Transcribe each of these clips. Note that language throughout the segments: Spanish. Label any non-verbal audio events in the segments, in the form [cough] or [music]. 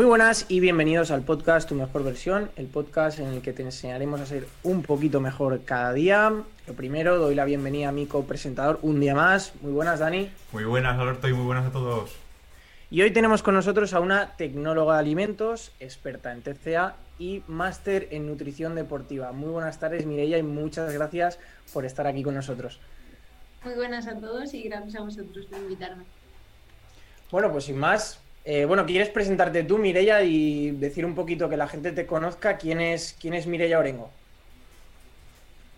Muy buenas y bienvenidos al podcast Tu Mejor Versión, el podcast en el que te enseñaremos a ser un poquito mejor cada día. Lo primero, doy la bienvenida a mi copresentador un día más. Muy buenas, Dani. Muy buenas, Alberto, y muy buenas a todos. Y hoy tenemos con nosotros a una tecnóloga de alimentos, experta en TCA y máster en nutrición deportiva. Muy buenas tardes, Mireia, y muchas gracias por estar aquí con nosotros. Muy buenas a todos y gracias a vosotros por invitarme. Bueno, pues sin más, eh, bueno, ¿quieres presentarte tú, Mireia, y decir un poquito que la gente te conozca quién es, quién es Mireia Orengo?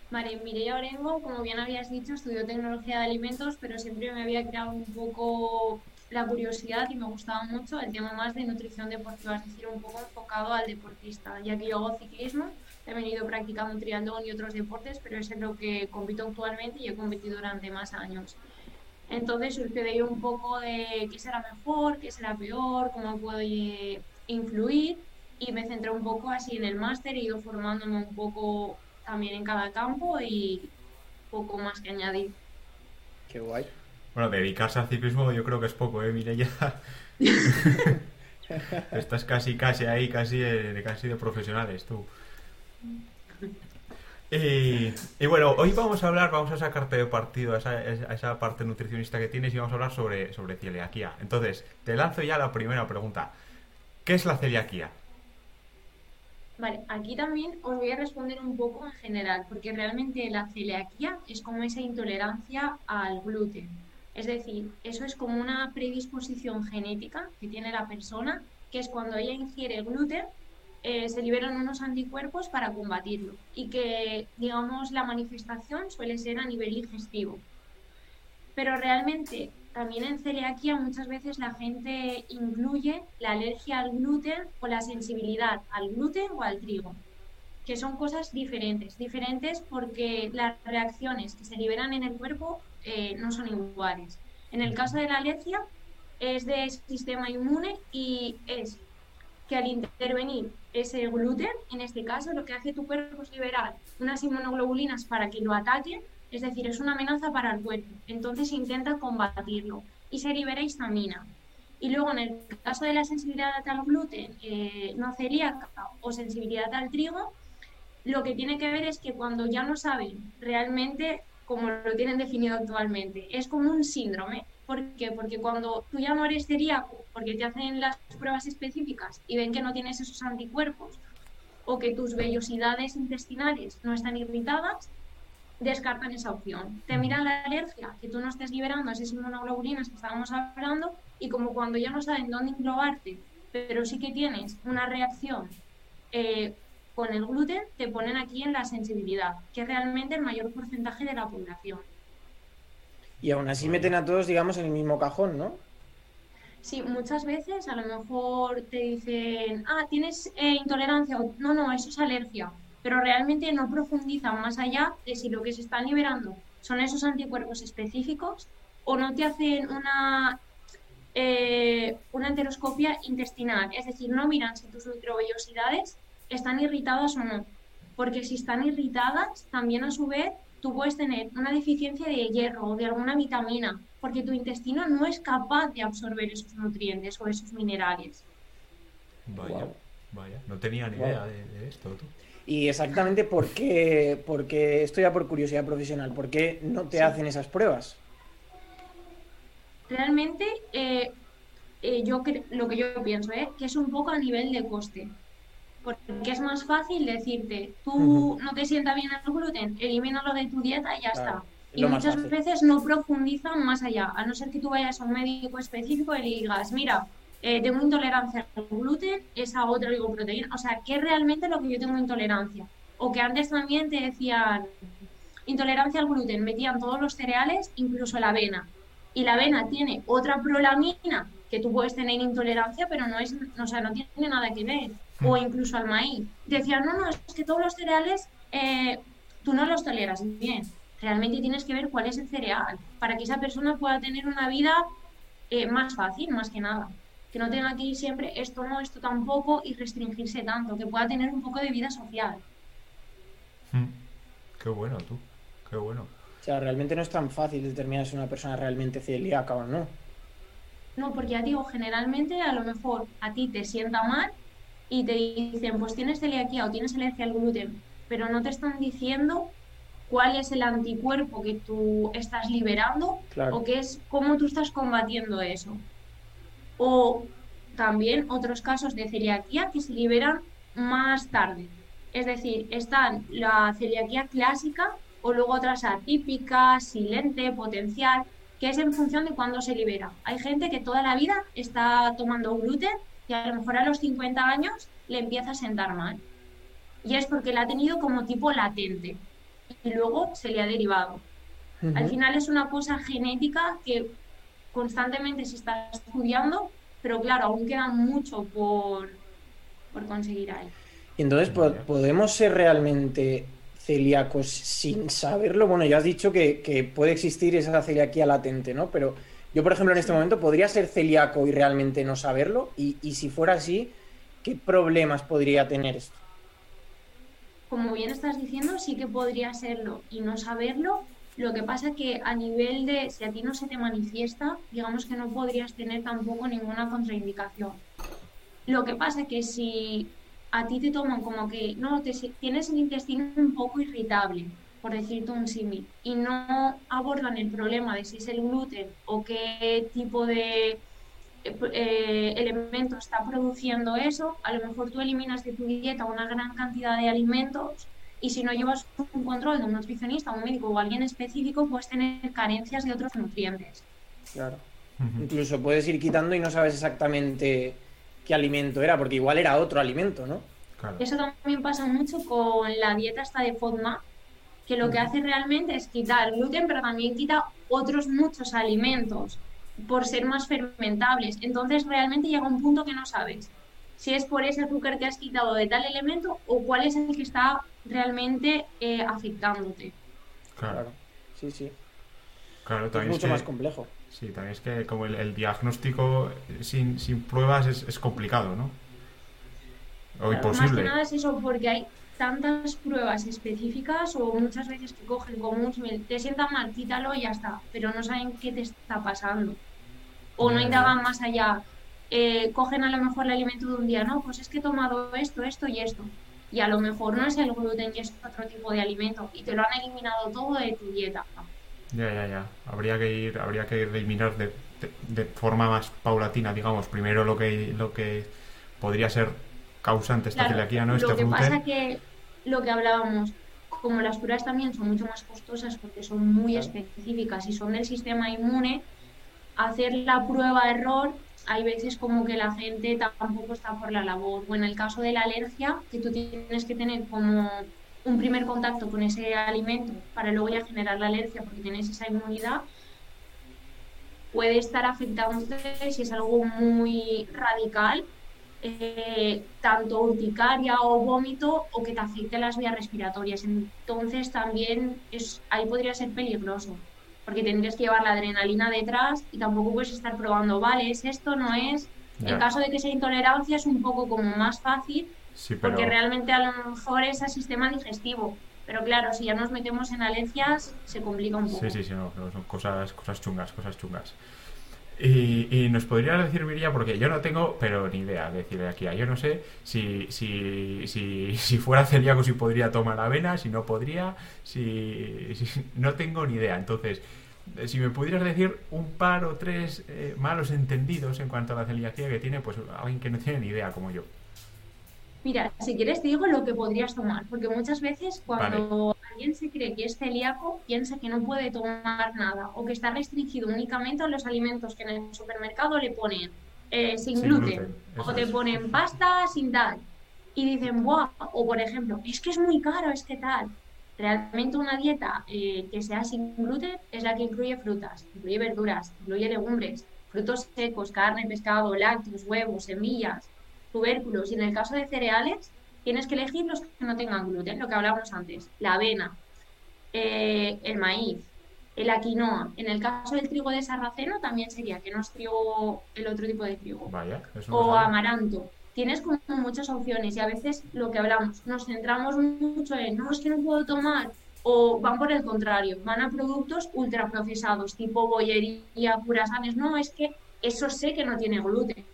Vale, Mireia Orengo, como bien habías dicho, estudió tecnología de alimentos, pero siempre me había creado un poco la curiosidad y me gustaba mucho el tema más de nutrición deportiva, es decir, un poco enfocado al deportista, ya que yo hago ciclismo, he venido practicando triatlón y otros deportes, pero es lo que compito actualmente y he competido durante más años. Entonces surgió de ahí un poco de qué será mejor, qué será peor, cómo puedo eh, influir y me centré un poco así en el máster, he ido formándome un poco también en cada campo y poco más que añadir. Qué guay. Bueno, dedicarse al ciclismo yo creo que es poco, ¿eh, Mireia? [laughs] Estás casi, casi ahí, casi de, casi de profesionales tú. Y, bueno, hoy vamos a hablar, vamos a sacarte de partido a esa, parte nutricionista que tienes y vamos a hablar sobre, sobre celiaquía. Entonces, te lanzo ya la primera pregunta. ¿Qué es la celiaquía? Vale, aquí también os voy a responder un poco en general, porque realmente la celiaquía es como esa intolerancia al gluten. Es decir, eso es como una predisposición genética que tiene la persona, que es cuando ella ingiere gluten eh, se liberan unos anticuerpos para combatirlo y que, digamos, la manifestación suele ser a nivel digestivo. Pero realmente también en celiaquía muchas veces la gente incluye la alergia al gluten o la sensibilidad al gluten o al trigo, que son cosas diferentes, diferentes porque las reacciones que se liberan en el cuerpo eh, no son iguales. En el caso de la alergia es de sistema inmune y es que al intervenir ese gluten, en este caso, lo que hace tu cuerpo es liberar unas inmunoglobulinas para que lo ataquen, es decir, es una amenaza para el cuerpo. Entonces intenta combatirlo y se libera histamina. Y luego, en el caso de la sensibilidad al gluten eh, no celíaca o sensibilidad al trigo, lo que tiene que ver es que cuando ya no saben realmente como lo tienen definido actualmente, es como un síndrome. ¿Por qué? Porque cuando tú ya no eres celíaco, porque te hacen las pruebas específicas y ven que no tienes esos anticuerpos o que tus vellosidades intestinales no están irritadas, descartan esa opción. Te miran la alergia, que tú no estés liberando esas inmunoglobulinas que estábamos hablando, y como cuando ya no saben dónde englobarte, pero sí que tienes una reacción eh, con el gluten, te ponen aquí en la sensibilidad, que es realmente el mayor porcentaje de la población. Y aún así meten a todos, digamos, en el mismo cajón, ¿no? Sí, muchas veces a lo mejor te dicen, ah, tienes eh, intolerancia, no, no, eso es alergia, pero realmente no profundizan más allá de si lo que se está liberando son esos anticuerpos específicos o no te hacen una, eh, una enteroscopia intestinal, es decir, no miran si tus microvellosidades están irritadas o no, porque si están irritadas, también a su vez tú puedes tener una deficiencia de hierro o de alguna vitamina, porque tu intestino no es capaz de absorber esos nutrientes o esos minerales. Vaya, vaya, no tenía ni idea de, esto. Y exactamente por qué, porque esto ya por curiosidad profesional, ¿por qué no te hacen esas pruebas? Realmente, eh, eh, yo lo que yo pienso es ¿eh? que es un poco a nivel de coste porque es más fácil decirte, tú no te sienta bien el gluten, elimínalo de tu dieta y ya está. Y muchas veces no profundizan más allá, a no ser que tú vayas a un médico específico y le digas, mira, eh, tengo intolerancia al gluten, esa otra oligoproteína, o sea, ¿qué es realmente lo que yo tengo intolerancia? O que antes también te decían intolerancia al gluten, metían todos los cereales, incluso la avena. Y la avena tiene otra prolamina que tú puedes tener intolerancia, pero no es, o sea, no tiene nada que ver o incluso al maíz. Decían, no, no, es que todos los cereales eh, tú no los toleras bien. Realmente tienes que ver cuál es el cereal para que esa persona pueda tener una vida eh, más fácil, más que nada. Que no tenga que ir siempre esto no, esto tampoco y restringirse tanto, que pueda tener un poco de vida social. Hmm. Qué bueno tú, qué bueno. O sea, realmente no es tan fácil determinar si una persona realmente celíaca o no. No, porque ya digo, generalmente a lo mejor a ti te sienta mal y te dicen, pues tienes celiaquía o tienes alergia al gluten, pero no te están diciendo cuál es el anticuerpo que tú estás liberando o qué es cómo tú estás combatiendo eso. O también otros casos de celiaquía que se liberan más tarde. Es decir, están la celiaquía clásica o luego otras atípicas, silente, potencial, que es en función de cuándo se libera. Hay gente que toda la vida está tomando gluten y a lo mejor a los 50 años le empieza a sentar mal. Y es porque la ha tenido como tipo latente y luego se le ha derivado. Al final es una cosa genética que constantemente se está estudiando, pero claro, aún queda mucho por, por conseguir ahí. Y entonces, ¿podemos ser realmente celíacos sin saberlo? Bueno, ya has dicho que, puede existir esa celiaquía latente, ¿no? Pero yo, por ejemplo, en este momento podría ser celíaco y realmente no saberlo. Y, y si fuera así, ¿qué problemas podría tener esto? como bien estás diciendo, sí que podría serlo y no saberlo. Lo que pasa que a nivel de, si a ti no se te manifiesta, digamos que no podrías tener tampoco ninguna contraindicación. Lo que pasa que si a ti te toman como que no, te, tienes el intestino un poco irritable, por decirte un símil, y no abordan el problema de si es el gluten o qué tipo de eh, elemento está produciendo eso, a lo mejor tú eliminas de tu dieta una gran cantidad de alimentos y si no llevas un control de un nutricionista, un médico o alguien específico, puedes tener carencias de otros nutrientes. Claro. Incluso puedes ir quitando y no sabes exactamente qué alimento era, porque igual era otro alimento, ¿no? Eso también pasa mucho con la dieta esta de FODMAP, que lo que hace realmente es quitar gluten, pero también quita otros muchos alimentos por ser más fermentables. Entonces realmente llega un punto que no sabes si es por ese azúcar que has quitado de tal elemento o cuál es el que está realmente eh, afectándote. Claro. sí, sí. Claro, también es mucho más complejo. Sí, también es que como el, diagnóstico sin, sin pruebas es, complicado, ¿no? O imposible. Más que nada es eso, porque hay tantas pruebas específicas o muchas veces que cogen como un te sienta mal, quítalo y ya está, pero no saben qué te está pasando. O no indagan más allá. Eh, cogen a lo mejor el alimento de un día, no, pues es que he tomado esto, esto y esto. Y a lo mejor no es el gluten y es otro tipo de alimento y te lo han eliminado todo de tu dieta. Ya, ya, ya. Habría que ir, habría que eliminar de, de, forma más paulatina, digamos, primero lo que, lo que podría ser causante esta celiaquía, ¿no? Este lo que pasa que lo que hablábamos, como las pruebas también son mucho más costosas porque son muy específicas y son del sistema inmune, hacer la prueba error hay veces como que la gente tampoco está por la labor. O en el caso de la alergia, que tú tienes que tener como un primer contacto con ese alimento para luego ya generar la alergia porque tienes esa inmunidad, puede estar afectándote si es algo muy radical eh, tanto urticaria o vómito o que te afecte las vías respiratorias. Entonces también es, ahí podría ser peligroso, porque tendrías que llevar la adrenalina detrás y tampoco puedes estar probando, vale, es esto, no es. En caso de que sea intolerancia es un poco como más fácil, porque realmente a lo mejor es el sistema digestivo. Pero claro, si ya nos metemos en alergias, se complica un poco. Sí, sí, sí, son cosas, cosas chungas, cosas chungas. Y, nos podría decir Miria, porque yo no tengo, pero ni idea de aquí Yo no sé si, si, si, si, fuera celíaco si podría tomar avena, si no podría, si, no tengo ni idea. Entonces, eh, si me pudieras decir un par o tres eh, malos entendidos en cuanto a la celiaquía que tiene, pues alguien que no tiene ni idea como yo. Mira, si quieres te digo lo que podrías tomar, porque muchas veces cuando alguien se cree que es celíaco, piensa que no puede tomar nada o que está restringido únicamente a los alimentos que en el supermercado le ponen eh, sin, gluten, o te ponen pasta sin tal. Y dicen, ¡buah! O por ejemplo, es que es muy caro, es que tal. Realmente una dieta eh, que sea sin gluten es la que incluye frutas, incluye verduras, incluye legumbres, frutos secos, carne, pescado, lácteos, huevos, semillas, tubérculos y en el caso de cereales tienes que elegir los que no tengan gluten, lo que hablábamos antes, la avena, eh, el maíz, la quinoa. En el caso del trigo de sarraceno también sería que no es trigo, el otro tipo de trigo. o amaranto. Tienes como muchas opciones y a veces lo que hablamos, nos centramos mucho en, no, es que no puedo tomar, o van por el contrario, van a productos ultraprocesados, tipo bollería, purasanes, no, es que eso sé que no tiene gluten.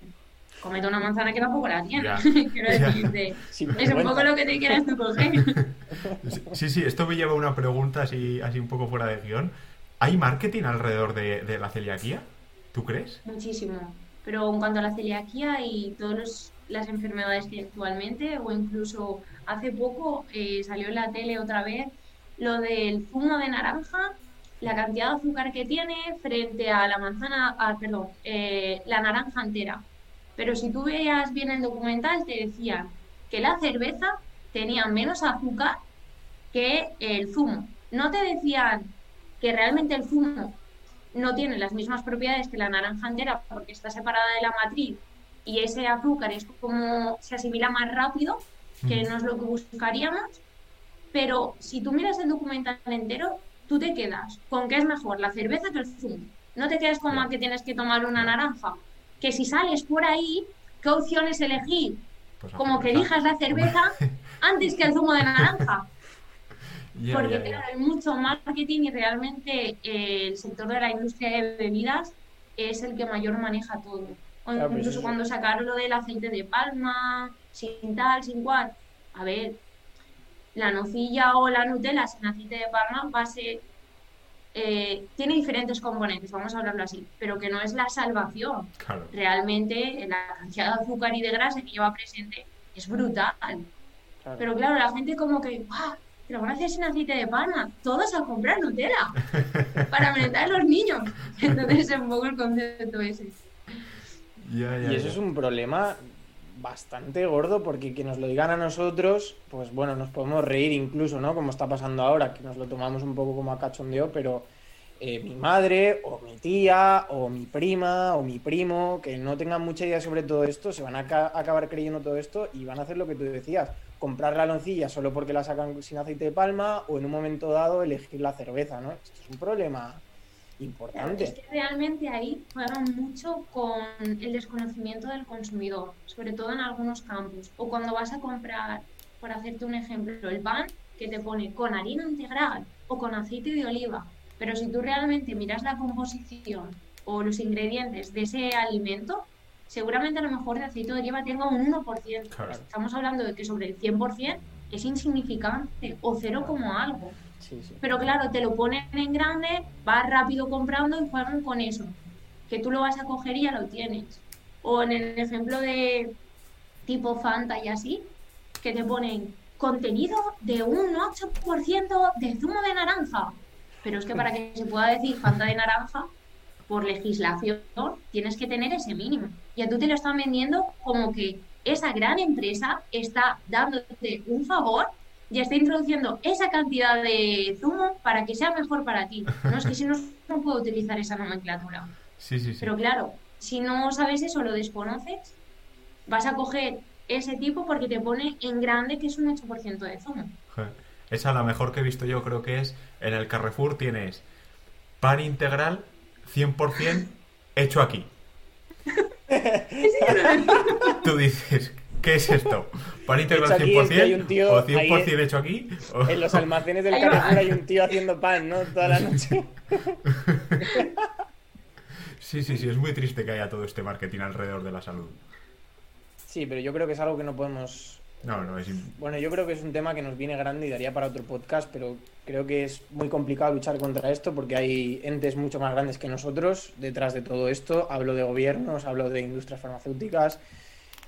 Comete una manzana que tampoco la tiene. [laughs] Quiero decirte, es un poco lo que te quieres tú coger. [laughs] Sí, sí, esto me lleva a una pregunta así, así un poco fuera de guion. ¿Hay marketing alrededor de, de la celiaquía? ¿Tú crees? Muchísimo. Pero en cuanto a la celiaquía y todas las enfermedades que hay actualmente, o incluso hace poco eh, salió en la tele otra vez lo del zumo de naranja, la cantidad de azúcar que tiene frente a la manzana, ah, perdón, eh, la naranja entera. Pero si tú veías bien el documental, te decían que la cerveza tenía menos azúcar que el zumo. No te decían que realmente el zumo no tiene las mismas propiedades que la naranja entera porque está separada de la matriz y ese azúcar es como se asimila más rápido, que no es lo que buscaríamos. Pero si tú miras el documental entero, tú te quedas con que es mejor la cerveza que el zumo. No te quedas con que tienes que tomar una naranja. Que si sales por ahí, ¿qué opciones elegir? Pues Como que elijas la cerveza [laughs] antes que el zumo de naranja. [laughs] Porque ya. claro, hay mucho marketing y realmente eh, el sector de la industria de bebidas es el que mayor maneja todo. O Claro, pero incluso cuando sacaron lo del aceite de palma, sin tal, sin cual. A ver, la nocilla o la Nutella sin aceite de palma va a ser... eh, tiene diferentes componentes, vamos a hablarlo así, pero que no es la salvación. Claro. Realmente la cantidad de azúcar y de grasa que lleva presente es brutal. Claro. Pero claro, la gente como que, ¡guau! Te lo van a hacer sin aceite de palma. Todos a comprar Nutella [laughs] para merendar a los niños. Entonces es un poco el concepto ese. Y eso es un problema bastante gordo porque que nos lo digan a nosotros, pues bueno, nos podemos reír incluso, ¿no? Como está pasando ahora, que nos lo tomamos un poco como a cachondeo, pero eh, mi madre o mi tía o mi prima o mi primo, que no tengan mucha idea sobre todo esto, se van a ca- acabar creyendo todo esto y van a hacer lo que tú decías, comprar la loncilla solo porque la sacan sin aceite de palma o en un momento dado elegir la cerveza, ¿no? Esto es un problema importante. es que realmente ahí juegan mucho con el desconocimiento del consumidor, sobre todo en algunos campos. O cuando vas a comprar, por hacerte un ejemplo, el pan que te pone con harina integral o con aceite de oliva. Pero si tú realmente miras la composición o los ingredientes de ese alimento, seguramente a lo mejor de aceite de oliva tenga un 1%. Claro. Estamos hablando de que sobre el 100% es insignificante o cero como algo. Pero claro, te lo ponen en grande, vas rápido comprando y juegan con eso. Que tú lo vas a coger y ya lo tienes. O en el ejemplo de tipo Fanta y así, que te ponen contenido de un 8% de zumo de naranja. Pero es que para que se pueda decir Fanta de naranja, por legislación, tienes que tener ese mínimo. Y a tú te lo están vendiendo como que esa gran empresa está dándote un favor y está introduciendo esa cantidad de zumo para que sea mejor para ti. No es que si no, no puedo utilizar esa nomenclatura. Sí, sí, sí. Pero claro, si no sabes eso, lo desconoces, vas a coger ese tipo porque te pone en grande que es un 8% de zumo. Esa la mejor que he visto yo creo que es en el Carrefour tienes pan integral 100% hecho aquí. [laughs] Tú dices, ¿qué es esto? ¿Pan integral Hecho aquí es que hay un 100% tío o 100% ahí- hecho aquí? O- En los almacenes del. Carrefour hay un tío haciendo pan, ¿no? Toda la noche. [laughs] Sí, sí, sí, es muy triste que haya todo este marketing alrededor de la salud. Sí, pero yo creo que es algo que no podemos. No, no, es... Bueno, yo creo que es un tema que nos viene grande y daría para otro podcast, pero creo que es muy complicado luchar contra esto porque hay entes mucho más grandes que nosotros detrás de todo esto. Hablo de gobiernos, hablo de industrias farmacéuticas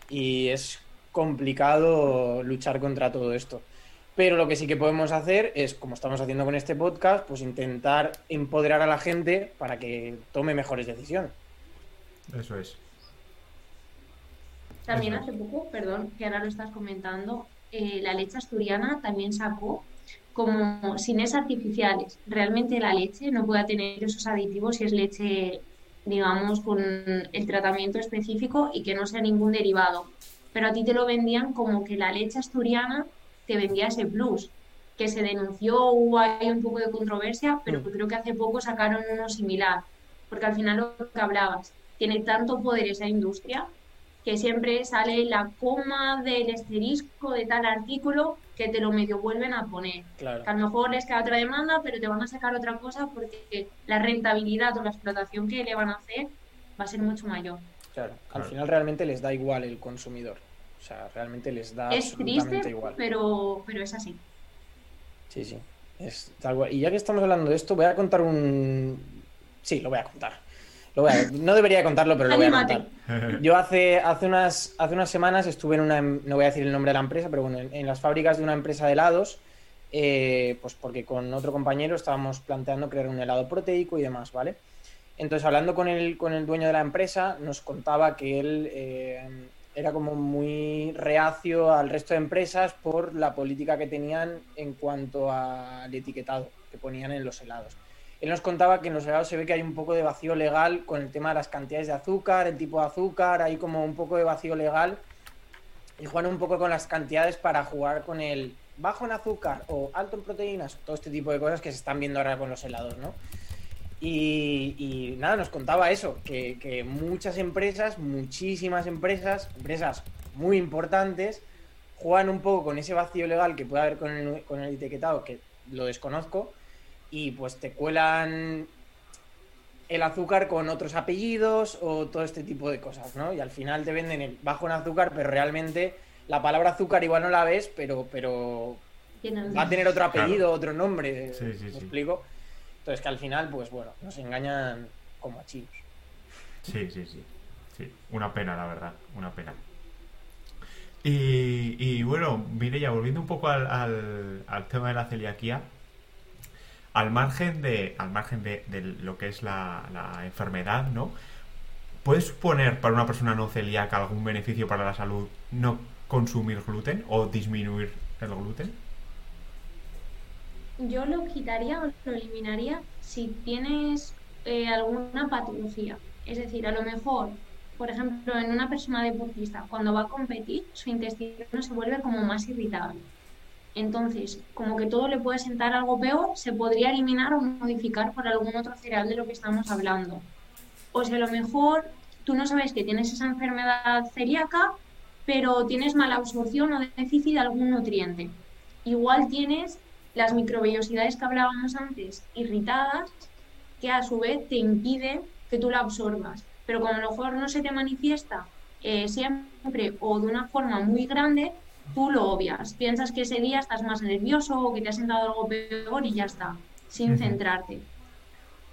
y es complicado luchar contra todo esto. Pero lo que sí que podemos hacer es, como estamos haciendo con este podcast, pues intentar empoderar a la gente para que tome mejores decisiones. Eso es. También Eso es. hace poco, perdón, que ahora lo estás comentando, eh, la leche asturiana también sacó como sines artificiales. Realmente la leche no puede tener esos aditivos si es leche, digamos, con el tratamiento específico y que no sea ningún derivado. Pero a ti te lo vendían como que la leche asturiana te vendía ese plus, que se denunció, hubo ahí un poco de controversia, pero Mm. creo que hace poco sacaron uno similar, porque al final lo que hablabas, tiene tanto poder esa industria que siempre sale la coma del asterisco de tal artículo que te lo medio vuelven a poner. Claro. Que a lo mejor les queda otra demanda, pero te van a sacar otra cosa porque la rentabilidad o la explotación que le van a hacer va a ser mucho mayor. Claro, al Claro. final realmente les da igual el consumidor. O sea, realmente les da Es absolutamente triste, igual. pero, pero es así. Sí, sí. Es tal cual. Y ya que estamos hablando de esto, voy a contar un. Sí, lo voy a contar. Lo voy a- No debería contarlo, pero lo voy a contar. Yo hace, hace, unas, hace unas semanas estuve en una, no voy a decir el nombre de la empresa, pero bueno, en, en las fábricas de una empresa de helados, eh, pues porque con otro compañero estábamos planteando crear un helado proteico y demás, ¿vale? Entonces, hablando con el, con el dueño de la empresa, nos contaba que él eh, era como muy reacio al resto de empresas por la política que tenían en cuanto al etiquetado que ponían en los helados. Él nos contaba que en los helados se ve que hay un poco de vacío legal con el tema de las cantidades de azúcar, el tipo de azúcar, hay como un poco de vacío legal y juegan un poco con las cantidades para jugar con el bajo en azúcar o alto en proteínas, todo este tipo de cosas que se están viendo ahora con los helados, ¿no? Y, y nada, nos contaba eso, que, que muchas empresas, muchísimas empresas, empresas muy importantes, juegan un poco con ese vacío legal que puede haber con el, con el etiquetado, que lo desconozco, y pues te cuelan el azúcar con otros apellidos o todo este tipo de cosas, ¿no? Y al final te venden el bajo en azúcar, pero realmente la palabra azúcar igual no la ves, pero, pero va a tener otro apellido, Claro. otro nombre. Sí, sí, ¿Me sí. explico? Entonces que al final, pues bueno, nos engañan como a chinos. Sí, sí, sí. Sí, una pena, la verdad, una pena. Y, y bueno, Mireia, volviendo un poco al, al- al tema de la celiaquía, al margen de, al margen de, lo que es la, la enfermedad, ¿no? ¿Puede suponer para una persona no celíaca algún beneficio para la salud no consumir gluten o disminuir el gluten? Yo lo quitaría o lo eliminaría si tienes eh, alguna patología. Es decir, a lo mejor, por ejemplo, en una persona deportista, cuando va a competir, su intestino se vuelve como más irritable. Entonces, como que todo le puede sentar algo peor, se podría eliminar o modificar por algún otro cereal de lo que estamos hablando. O sea, a lo mejor tú no sabes que tienes esa enfermedad celíaca, pero tienes mala absorción o déficit de algún nutriente. Igual tienes las microvellosidades que hablábamos antes irritadas, que a su vez te impiden que tú la absorbas. Pero como a lo mejor no se te manifiesta eh, siempre o de una forma muy grande, tú lo obvias. Piensas que ese día estás más nervioso o que te ha sentado algo peor y ya está, sin centrarte.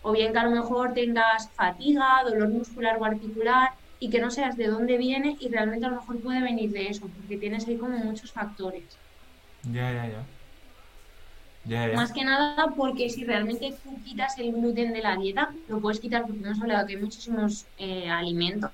O bien que a lo mejor tengas fatiga, dolor muscular o articular y que no sepas de dónde viene y realmente a lo mejor puede venir de eso, porque tienes ahí como muchos factores. Ya, ya, ya. Más que nada porque si realmente tú quitas el gluten de la dieta, lo puedes quitar porque hemos hablado que hay muchísimos eh, alimentos,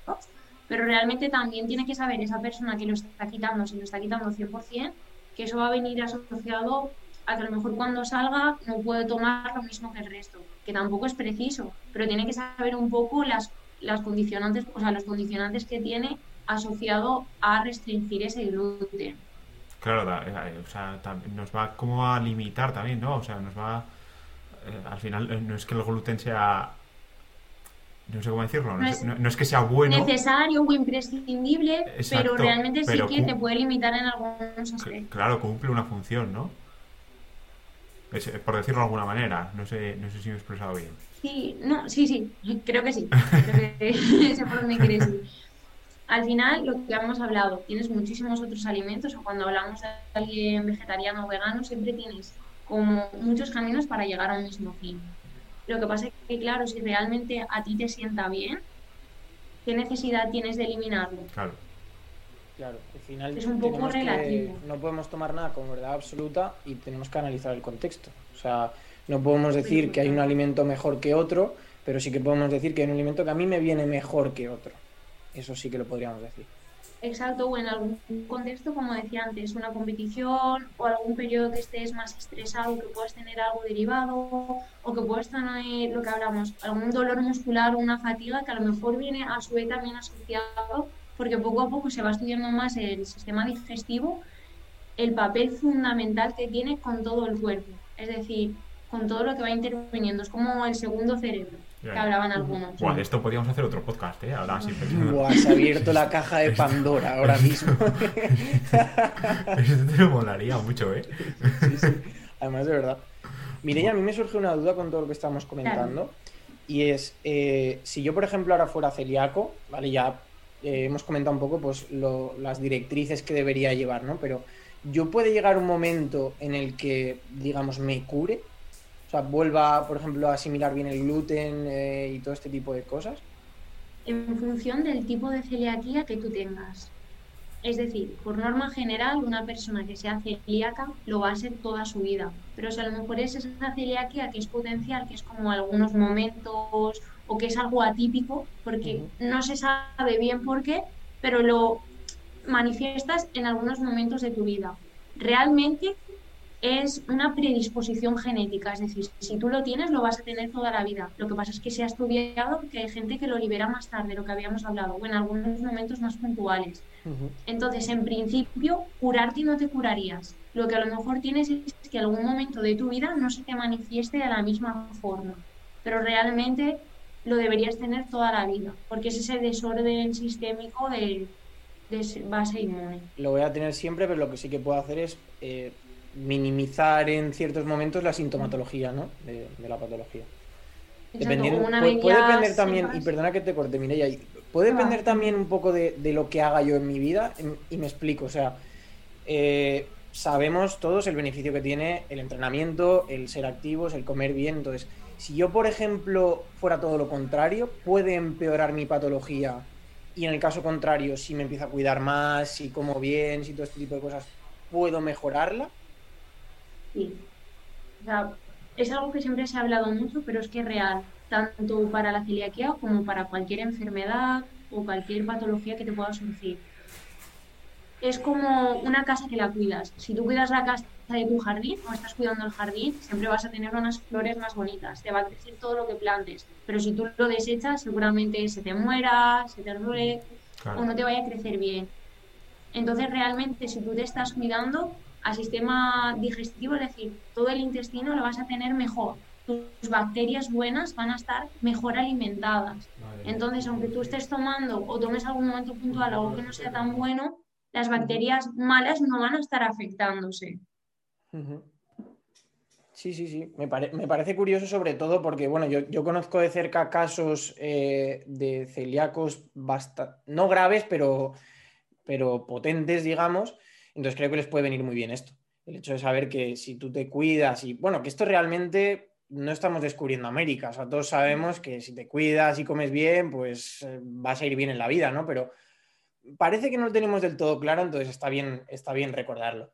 pero realmente también tiene que saber esa persona que lo está quitando, si lo está quitando 100%, que eso va a venir asociado a que a lo mejor cuando salga no puede tomar lo mismo que el resto, que tampoco es preciso, pero tiene que saber un poco las, las condicionantes, o sea, los condicionantes que tiene asociado a restringir ese gluten. Claro, da- eh, o sea, nos va como a limitar también, ¿no? O sea, nos va... eh, al final eh, no es que el gluten sea... No sé cómo decirlo, no, es, es no- no es que sea bueno, necesario o imprescindible, Exacto, pero realmente pero sí que te puede limitar en algunos aspectos. claro, cumple una función, ¿no? Es, por decirlo de alguna manera, no sé, no sé si me he expresado bien. Sí, no, sí, sí, creo que sí. Creo que [laughs] sé por dónde quieres ir. Al final, lo que hemos hablado, tienes muchísimos otros alimentos, o cuando hablamos de alguien vegetariano o vegano, siempre tienes como muchos caminos para llegar a un mismo fin. Lo que pasa es que, claro, si realmente a ti te sienta bien, ¿qué necesidad tienes de eliminarlo? Claro, Claro, al final Es un poco relativo. no podemos tomar nada como verdad absoluta y tenemos que analizar el contexto. O sea, no podemos decir que hay un alimento mejor que otro, pero sí que podemos decir que hay un alimento que a mí me viene mejor que otro. Eso sí que lo podríamos decir. Exacto, o en algún contexto, como decía antes, una competición o algún periodo que estés más estresado, que puedas tener algo derivado o que puedas tener lo que hablamos, algún dolor muscular o una fatiga que a lo mejor viene a su vez también asociado, porque poco a poco se va estudiando más el sistema digestivo, el papel fundamental que tiene con todo el cuerpo, es decir, con todo lo que va interviniendo, es como el segundo cerebro, que hablaban algunos. Buah, de esto podríamos hacer otro podcast, ¿eh? Ahora sí. Buah, se ha abierto la caja de Pandora ahora [laughs] mismo. [laughs] Esto te molaría mucho, ¿eh? Sí, sí. Además, de verdad. Mireia, a mí me surge una duda con todo lo que estamos comentando. y es, eh, si yo, por ejemplo, ahora fuera celíaco, ¿vale? Ya eh, hemos comentado un poco pues, las directrices que debería llevar, ¿no? Pero yo puede llegar un momento en el que, digamos, me cure, sea, vuelva, por ejemplo, a asimilar bien el gluten eh, y todo este tipo de cosas. En función del tipo de celiaquía que tú tengas. Es decir, por norma general, una persona que sea celíaca lo va a ser toda su vida. Pero si a lo mejor es esa celiaquía que es potencial, que es como algunos momentos o que es algo atípico, porque no se sabe bien por qué, pero lo manifiestas en algunos momentos de tu vida. Realmente es una predisposición genética, es decir, si tú lo tienes lo vas a tener toda la vida. Lo que pasa es que se ha estudiado que hay gente que lo libera más tarde, lo que habíamos hablado, o en algunos momentos más puntuales. Entonces, en principio, curarte no te curarías. Lo que a lo mejor tienes es que algún momento de tu vida no se te manifieste de la misma forma, pero realmente lo deberías tener toda la vida, porque es ese desorden sistémico de, base inmune. Lo voy a tener siempre, pero lo que sí que puedo hacer es eh, minimizar en ciertos momentos la sintomatología ¿no? de, la patología. Dependiendo, puede, depender también, y perdona que te corte, Mireia, puede depender también un poco de, lo que haga yo en mi vida, y me explico, o sea, eh, sabemos todos el beneficio que tiene el entrenamiento, el ser activos, el comer bien, entonces, si yo, por ejemplo, fuera todo lo contrario, puede empeorar mi patología, y en el caso contrario, si me empiezo a cuidar más, si como bien, si todo este tipo de cosas, ¿puedo mejorarla? Sí. O sea, es algo que siempre se ha hablado mucho, pero es que es real, tanto para la celiaquía como para cualquier enfermedad o cualquier patología que te pueda surgir. Es como una casa que la cuidas. Si tú cuidas la casa de tu jardín o estás cuidando el jardín, siempre vas a tener unas flores más bonitas, te va a crecer todo lo que plantes. Pero si tú lo desechas, seguramente se te muera, se te ruede o no te vaya a crecer bien. Entonces, realmente, si tú te estás cuidando, al sistema digestivo, es decir, todo el intestino lo vas a tener mejor. Tus bacterias buenas van a estar mejor alimentadas. Entonces, aunque tú estés tomando o tomes algún momento puntual algo que no sea tan bueno, las bacterias malas no van a estar afectándose. Sí, sí, sí. Me, parece curioso sobre todo porque, bueno, yo, conozco de cerca casos eh, de celíacos no graves, pero, pero potentes, digamos, entonces creo que les puede venir muy bien esto. El hecho de saber que si tú te cuidas y, bueno, que esto realmente no estamos descubriendo América. O sea, todos sabemos que si te cuidas y comes bien, pues eh, vas a ir bien en la vida, ¿no? Pero parece que no lo tenemos del todo claro, entonces está bien, está bien recordarlo.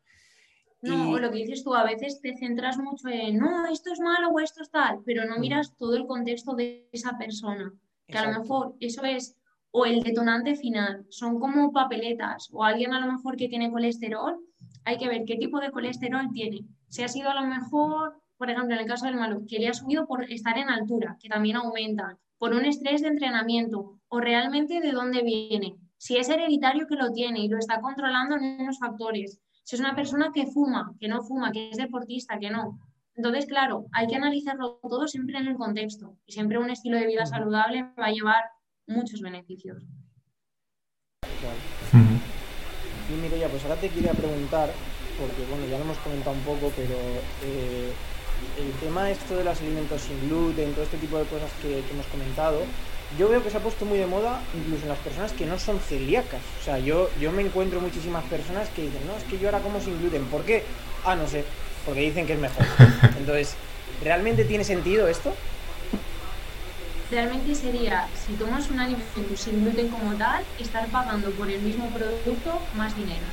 No, lo que dices tú, a veces te centras mucho en, no, esto es malo o esto es tal, pero no mm. miras todo el contexto de esa persona. Que a lo mejor eso es o el detonante final son como papeletas o alguien a lo mejor que tiene colesterol, hay que ver qué tipo de colesterol tiene. Si ha sido a lo mejor, por ejemplo, en el caso del malo, que le ha subido por estar en altura, que también aumenta, por un estrés de entrenamiento o realmente de dónde viene. Si es hereditario que lo tiene y lo está controlando en unos factores. Si es una persona que fuma, que no fuma, que es deportista, que no. Entonces, claro, hay que analizarlo todo siempre en el contexto. Y siempre un estilo de vida saludable va a llevar muchos beneficios. Y mire, ya, pues ahora te quería preguntar, porque bueno, ya lo hemos comentado un poco, pero eh, el tema esto de los alimentos sin gluten, todo este tipo de cosas que, hemos comentado, yo veo que se ha puesto muy de moda incluso en las personas que no son celíacas. O sea, yo, yo me encuentro muchísimas personas que dicen, no, es que yo ahora como sin gluten. ¿Por qué? Ah, no sé, porque dicen que es mejor. [laughs] Entonces, ¿realmente tiene sentido esto? Realmente sería, si tomas un alimento sin gluten como tal, estar pagando por el mismo producto más dinero.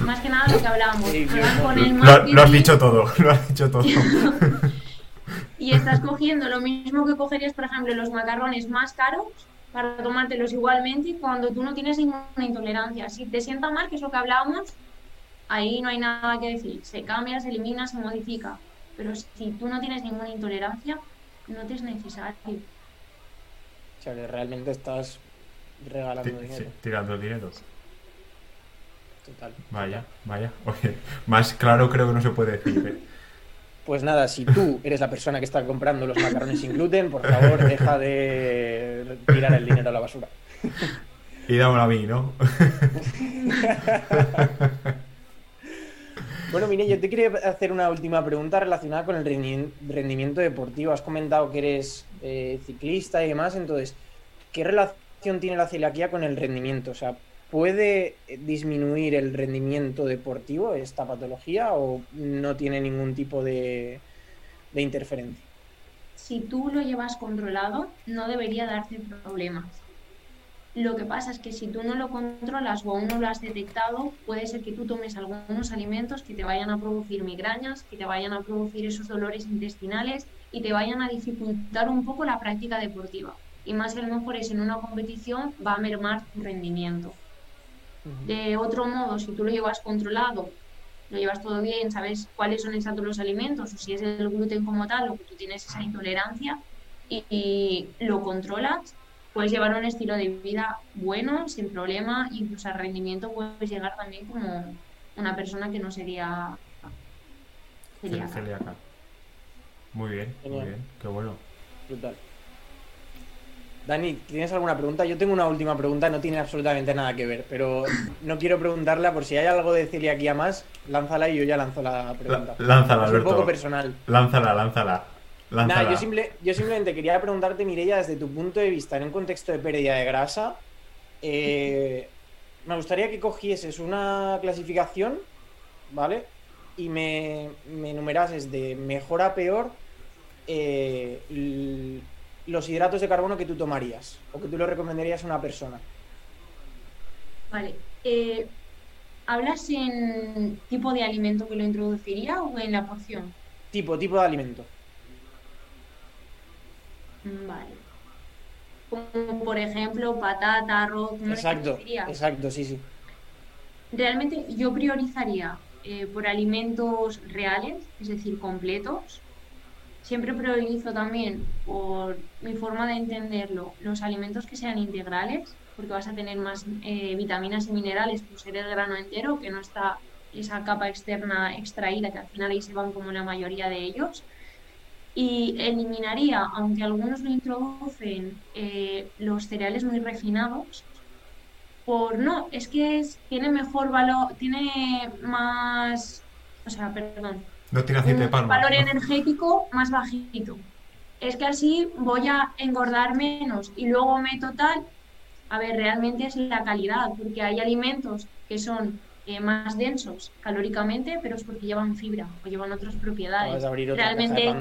Más que nada lo que hablábamos. lo, has dicho todo, lo has [laughs] dicho todo. y estás cogiendo lo mismo que cogerías, por ejemplo, los macarrones más caros para tomártelos igualmente cuando tú no tienes ninguna intolerancia. Si te sienta mal, que es lo que hablábamos, ahí no hay nada que decir. Se cambia, se elimina, se modifica. Pero si tú no tienes ninguna intolerancia, no te es necesario. O sea, que realmente estás regalando dinero. tirando dinero. Total. Vaya, vaya. Oye, más claro creo que no se puede decir. ¿eh? Pues nada, si tú eres la persona que está comprando los macarrones sin gluten, por favor, deja de tirar el dinero a la basura. Y dámelo a mí, ¿no? [laughs] Bueno, mire, yo te quería hacer una última pregunta relacionada con el rendimiento deportivo. Has comentado que eres eh, ciclista y demás, entonces, ¿qué relación tiene la celiaquía con el rendimiento? O sea, ¿puede disminuir el rendimiento deportivo esta patología o no tiene ningún tipo de, de interferencia? Si tú lo llevas controlado, no debería darte problemas lo que pasa es que si tú no lo controlas o aún no lo has detectado, puede ser que tú tomes algunos alimentos que te vayan a producir migrañas, que te vayan a producir esos dolores intestinales y te vayan a dificultar un poco la práctica deportiva. Y más a lo mejor es en una competición va a mermar tu rendimiento. De otro modo, si tú lo llevas controlado, lo llevas todo bien, sabes cuáles son exactos los alimentos o si es el gluten como tal o que tú tienes esa intolerancia y lo controlas, puedes llevar un estilo de vida bueno, sin problema, incluso al rendimiento puedes llegar también como una persona que no sería celíaca. Muy bien, muy bien, qué bueno. Brutal. Dani, ¿tienes alguna pregunta? Yo tengo una última pregunta, no tiene absolutamente nada que ver, pero no quiero preguntarla por si hay algo de celiaquía más, lánzala y yo ya lanzo la pregunta. lánzala, es un poco personal. Lánzala, lánzala. Nada, yo, yo simplemente quería preguntarte, Mireia, desde tu punto de vista, en un contexto de pérdida de grasa, eh, me gustaría que cogieses una clasificación, ¿vale? Y me, me enumerases de mejor a peor eh, los hidratos de carbono que tú tomarías o que tú le recomendarías a una persona. Vale. Eh, ¿Hablas en tipo de alimento que lo introduciría o en la porción? Tipo, tipo de alimento. Vale. Como por ejemplo patata, arroz. exacto, exacto, sí, sí. Realmente yo priorizaría eh, por alimentos reales, es decir, completos. Siempre priorizo también, por mi forma de entenderlo, los alimentos que sean integrales, porque vas a tener más eh, vitaminas y minerales por ser el grano entero, que no está esa capa externa extraída, que al final ahí se van como la mayoría de ellos y eliminaría, aunque algunos lo introducen, eh, los cereales muy refinados, por no, es que tiene mejor valor, tiene más, o sea, perdón, no tiene aceite de palma, valor energético más bajito. Es que así voy a engordar menos y luego meto tal, a ver, realmente es la calidad, porque hay alimentos que son eh, más densos calóricamente, pero es porque llevan fibra o llevan otras propiedades. realmente,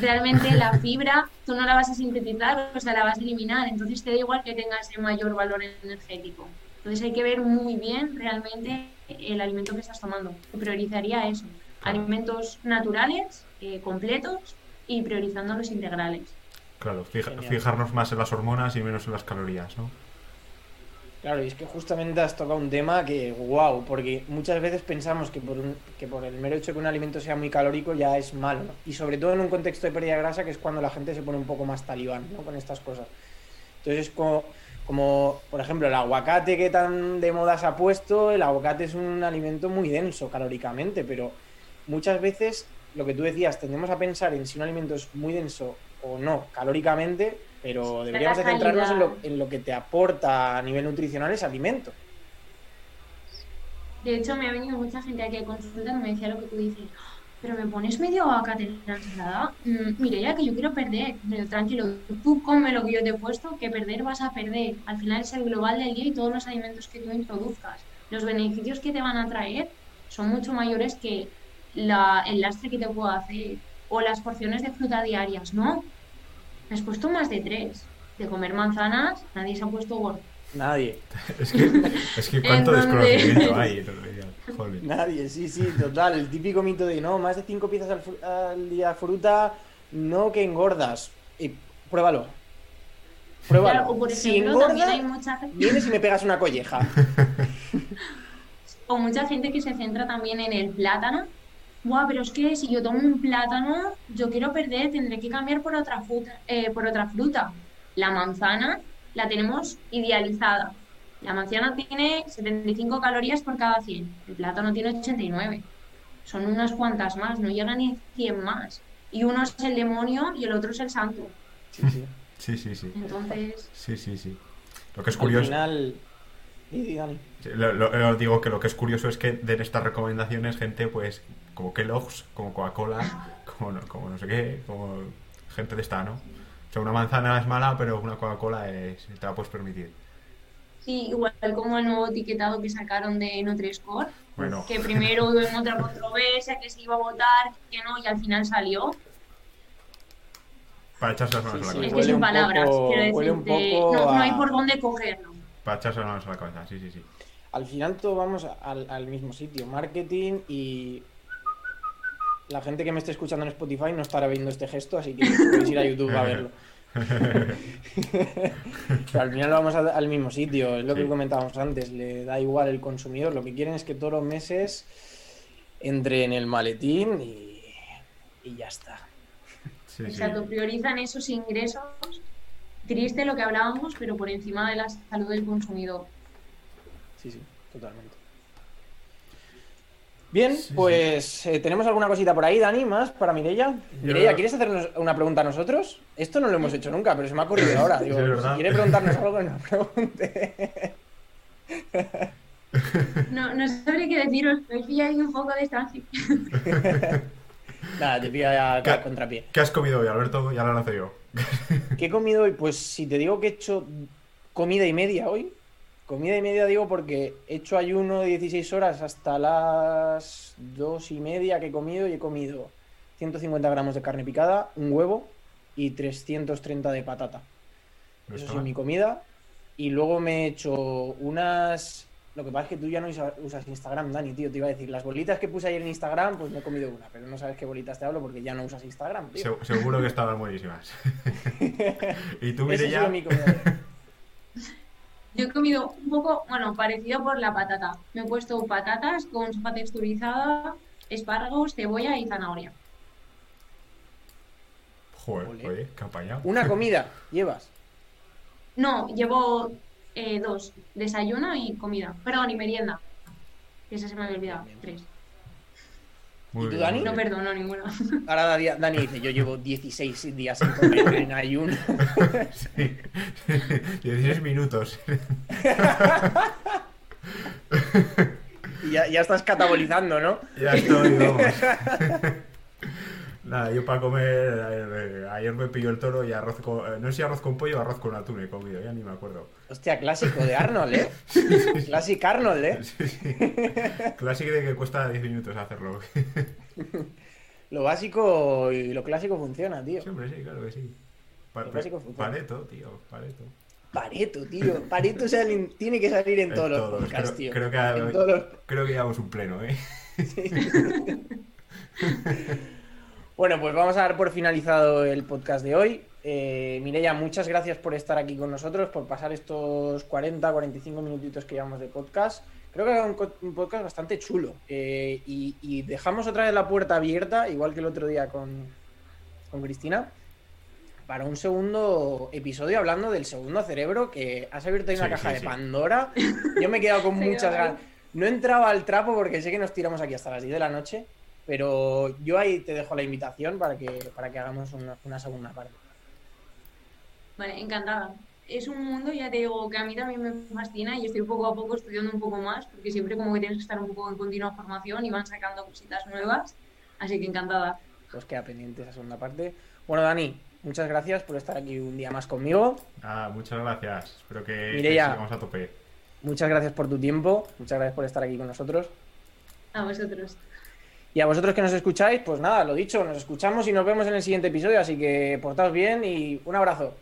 realmente la fibra tú no la vas a sintetizar, o sea, la vas a eliminar, entonces te da igual que tengas ese mayor valor energético. Entonces hay que ver muy bien realmente el alimento que estás tomando. priorizaría eso, alimentos naturales, eh, completos y priorizando los integrales. Claro, fijarnos más en las hormonas y menos en las calorías, ¿no? Claro, y es que justamente has tocado un tema que, wow, porque muchas veces pensamos que por, que por el mero hecho de que un alimento sea muy calórico ya es malo. Y sobre todo en un contexto de pérdida de grasa, que es cuando la gente se pone un poco más talibán, ¿no? Con estas cosas. Entonces, como, como, por ejemplo, el aguacate que tan de moda se ha puesto, el aguacate es un alimento muy denso calóricamente, pero muchas veces, lo que tú decías, tendemos a pensar en si un alimento es muy denso o no calóricamente, pero deberíamos centrarnos en lo, que te aporta a nivel nutricional ese alimento. De hecho, me ha venido mucha gente aquí a consultar y me decía lo que tú dices. Pero me pones medio en la ensalada. Mm, mire, ya que yo quiero perder. Pero tranquilo, tú come lo que yo te he puesto, que perder vas a perder. Al final es el global del día y todos los alimentos que tú introduzcas. Los beneficios que te van a traer son mucho mayores que la, el lastre que te puedo hacer o las porciones de fruta diarias, ¿no? Has puesto más de tres. De comer manzanas, nadie se ha puesto gordo. Nadie. [laughs] es, que, es que [laughs] cuánto desconocimiento [laughs] hay Nadie, sí, sí, total. El típico mito de no, más de cinco piezas al, día fruta, no que engordas. Y pruébalo. Pruébalo. o por ejemplo, también hay mucha gente... Vienes y me pegas una colleja. o mucha gente que se centra también en el plátano Buah, pero es que si yo tomo un plátano, yo quiero perder, tendré que cambiar por otra fruta. Eh, por otra fruta. La manzana la tenemos idealizada. La manzana tiene 75 calorías por cada 100. El plátano tiene 89. Son unas cuantas más, no llegan ni 100 más. Y uno es el demonio y el otro es el santo. Sí, sí. Sí, Entonces. Sí, sí, sí. Lo que es curioso. Al final, Y, lo, lo- lo digo que lo que es curioso es que den estas recomendaciones gente pues como Kellogg's, como Coca-Cola, como no, como no sé qué, como gente de esta, ¿no? O sea, una manzana es mala, pero una Coca-Cola es, te la puedes permitir. Sí, igual como el nuevo etiquetado que sacaron de Nutri-Score, Bueno, que primero [laughs] hubo otra controversia, que se iba a votar, que no, y al final salió. para echarse las manos Sí, a la sí, es que sin palabras, poco- quiero decirte, poco no, no hay por dónde cogerlo. Para echarse las manos a la cabeza, sí, sí, sí. Al final todos vamos al, al mismo sitio, marketing y la gente que me esté escuchando en Spotify no estará viendo este gesto, así que podéis ir a YouTube a [laughs] verlo. Pero [laughs] al final vamos a- al mismo sitio, es lo Sí. que comentábamos antes, le da igual el consumidor, lo que quieren es que todos los meses entre en el maletín y, y ya está. Sí, sí. Exacto, priorizan esos ingresos. Triste lo que hablábamos, pero por encima de la salud del consumidor. Sí, sí, totalmente. Bien, pues eh, ¿tenemos alguna cosita por ahí, Dani, más para Mireia? Mireia, ¿quieres hacernos una pregunta a nosotros? Esto no lo hemos hecho nunca, pero se me ha ocurrido [laughs] ahora. Digo, Sí, si quiere preguntarnos algo, nos pregunte. No, no sabré qué deciros, me pilla ahí un poco de distancia. [laughs] Nada, te pilla ya contrapié. ¿Qué has comido hoy, Alberto? Ya lo lanzo yo. [laughs] ¿Qué he comido hoy? Pues si te digo que he hecho comida y media hoy. Comida y media digo porque he hecho ayuno de 16 horas hasta las dos y media que he comido y he comido 150 gramos de carne picada, un huevo y 330 de patata. No Eso sí, mal. mi comida. Y luego me he hecho unas... Lo que pasa es que tú ya no usa- usas Instagram, Dani, tío. Te iba a decir, las bolitas que puse ayer en Instagram, pues me he comido una. Pero no sabes qué bolitas te hablo porque ya no usas Instagram, tío. Se- seguro que estaban buenísimas. [laughs] ¿Y tú, Esa ha Mireia? sido mi comida. Yo he comido un poco, bueno, parecido por la patata. Me he puesto patatas con sopa texturizada, espárragos, cebolla y zanahoria. Joder, oye, qué apañado. Una [laughs] comida llevas. No, llevo eh, dos, desayuno y comida. Perdón, y merienda. Que esa se me había olvidado. Tres. Muy ¿Y tú, Dani? No, bien. perdón, no, ninguna. [laughs] Ahora Dani, Dani dice, yo llevo 16 días sin comer en ayuno. [laughs] Sí. [laughs] 16 minutos. Y ya, ya estás catabolizando, ¿no? ya estoy, vamos. Nada, yo para comer, ayer, ayer me pilló el toro y arroz con... eh, No sé si arroz con pollo o arroz con atún he comido, ya ni me acuerdo. Hostia, clásico de Arnold, ¿eh? [laughs] Clásico Arnold, ¿eh? Sí, sí. Clásico de que cuesta 10 minutos hacerlo. [laughs] Lo básico y lo clásico funciona, tío. Sí, hombre, sí, claro que sí. Pa- Lo clásico funciona. Pareto, tío, pareto. Pareto, tío. Pareto sale tiene que salir en En todos los podcasts, creo- tío. creo que- En todos los- Creo que llevamos un pleno, ¿eh? [laughs] Bueno, pues vamos a dar por finalizado el podcast de hoy. Eh, Mireia, muchas gracias por estar aquí con nosotros, por pasar estos 40, 45 minutitos que llevamos de podcast. Creo que era un, un podcast bastante chulo. Eh, y, y dejamos otra vez la puerta abierta, igual que el otro día con, con Cristina, para un segundo episodio hablando del segundo cerebro, que has abierto ahí una Sí, caja sí, de sí. Pandora. Yo me he quedado con [laughs] muchas ganas. No entraba al trapo porque sé que nos tiramos aquí hasta las 10 de la noche, pero yo ahí te dejo la invitación para que, para que hagamos una, una segunda parte. Vale, encantada. Es un mundo, ya te digo, que a mí también me fascina y estoy poco a poco estudiando un poco más, porque siempre como que tienes que estar un poco en continua formación y van sacando cositas nuevas. Así que encantada. Pues queda pendiente esa segunda parte. Bueno, Dani, muchas gracias por estar aquí un día más conmigo. Ah, muchas gracias. Espero que, que Mireia. sigamos a tope. Muchas gracias por tu tiempo, muchas gracias por estar aquí con nosotros. A vosotros. Y a vosotros que nos escucháis, pues nada, lo dicho, nos escuchamos y nos vemos en el siguiente episodio, así que portaos bien y un abrazo.